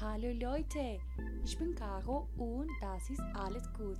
Hallo Leute, ich bin Caro und das ist alles gut.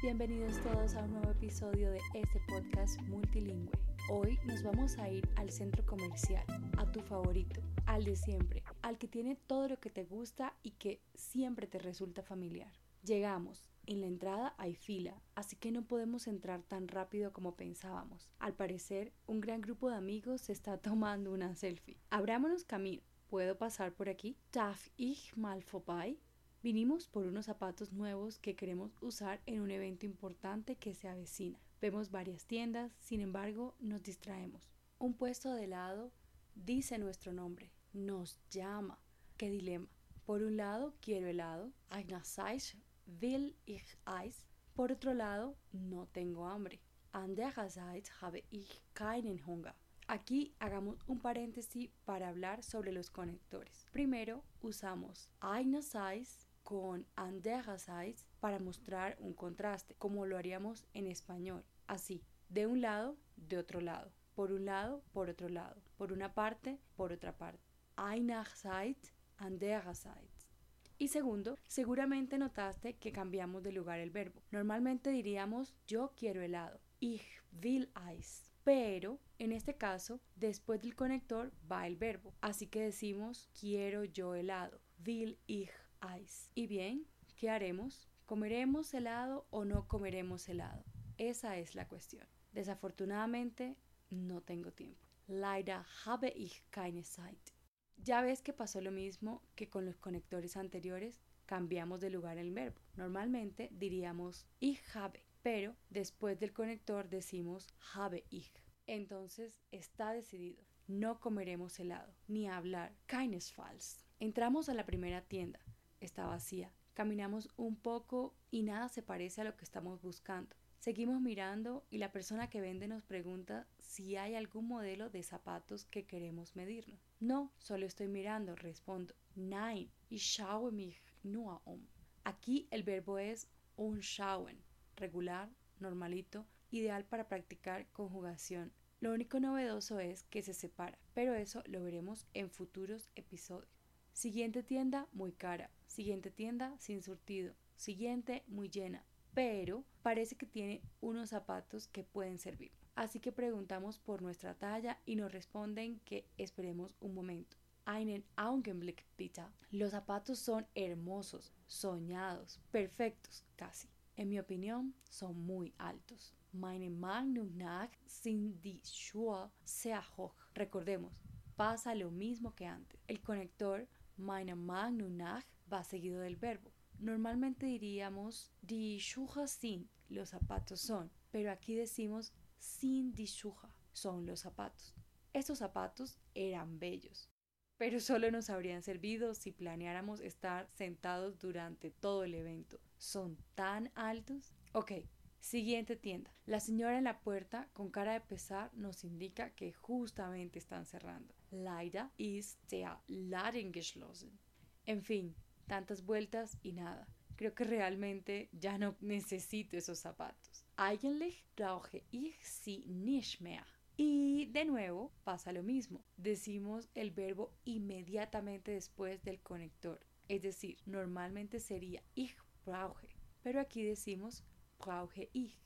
Bienvenidos todos a un nuevo episodio de este podcast multilingüe. Hoy nos vamos a ir al centro comercial, a tu favorito, al de siempre, al que tiene todo lo que te gusta y que siempre te resulta familiar. Llegamos. En la entrada hay fila, así que no podemos entrar tan rápido como pensábamos. Al parecer, un gran grupo de amigos se está tomando una selfie. Abrámonos camino. ¿Puedo pasar por aquí? Darf ich mal vorbei? Vinimos por unos zapatos nuevos que queremos usar en un evento importante que se avecina. Vemos varias tiendas, sin embargo, nos distraemos. Un puesto de helado dice nuestro nombre, nos llama. ¡Qué dilema! Por un lado, quiero helado. Einerseits will ich Eis. Por otro lado, no tengo hambre. Andererseits habe ich keinen Hunger. Aquí hagamos un paréntesis para hablar sobre los conectores. Primero usamos einerseits con andererseits para mostrar un contraste, como lo haríamos en español. Así, de un lado, de otro lado. Por un lado, por otro lado. Por una parte, por otra parte. Einerseits, andererseits. Y segundo, seguramente notaste que cambiamos de lugar el verbo. Normalmente diríamos yo quiero helado. Ich will Eis pero en este caso, después del conector va el verbo. Así que decimos quiero yo helado. Will ich Eis. Y bien, ¿qué haremos? ¿Comeremos helado o no comeremos helado? Esa es la cuestión. Desafortunadamente, no tengo tiempo. Leider habe ich keine Zeit. Ya ves que pasó lo mismo que con los conectores anteriores, cambiamos de lugar el verbo. Normalmente diríamos ich habe pero después del conector decimos habe ich. Entonces está decidido. No comeremos helado, ni hablar. Keinesfalls. Entramos a la primera tienda. Está vacía. Caminamos un poco y nada se parece a lo que estamos buscando. Seguimos mirando y la persona que vende nos pregunta si hay algún modelo de zapatos que queremos medirnos. No, solo estoy mirando, respondo. Nein, ich schaue mich nur um. Aquí el verbo es unschauen, regular, normalito, ideal para practicar conjugación. Lo único novedoso es que se separa, pero eso lo veremos en futuros episodios. Siguiente tienda muy cara, siguiente tienda sin surtido, siguiente muy llena, pero parece que tiene unos zapatos que pueden servir. Así que preguntamos por nuestra talla y nos responden que esperemos un momento. Einen Augenblick bitte. Los zapatos son hermosos, soñados, perfectos, casi. En mi opinión, son muy altos. Meine Meinung nach sind die Schuhe sehr hoch. Recordemos, pasa lo mismo que antes. El conector meine Meinung nach va seguido del verbo. Normalmente diríamos die Schuhe sind, los zapatos son, pero aquí decimos sin die Schuhe, son los zapatos. Estos zapatos eran bellos, pero solo nos habrían servido si planeáramos estar sentados durante todo el evento. ¿Son tan altos? Ok, siguiente tienda. La señora en la puerta, con cara de pesar, nos indica que justamente están cerrando. Leider ist der Laden geschlossen. En fin, tantas vueltas y nada. Creo que realmente ya no necesito esos zapatos. Eigentlich brauche ich sie nicht mehr. Y de nuevo pasa lo mismo. Decimos el verbo inmediatamente después del conector. Es decir, normalmente sería ich brauche, pero aquí decimos brauche ich.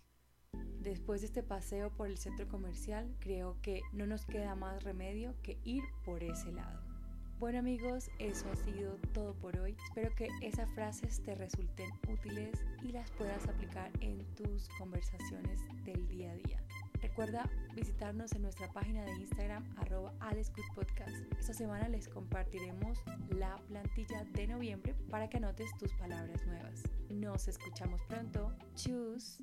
Después de este paseo por el centro comercial, creo que no nos queda más remedio que ir por ese lado. Bueno amigos, eso ha sido todo por hoy. Espero que esas frases te resulten útiles y las puedas aplicar en tus conversaciones del día a día. Recuerda visitarnos en nuestra página de Instagram arroba Podcast. Esta semana les compartiremos la plantilla de noviembre para que anotes tus palabras nuevas. Nos escuchamos pronto. Chus.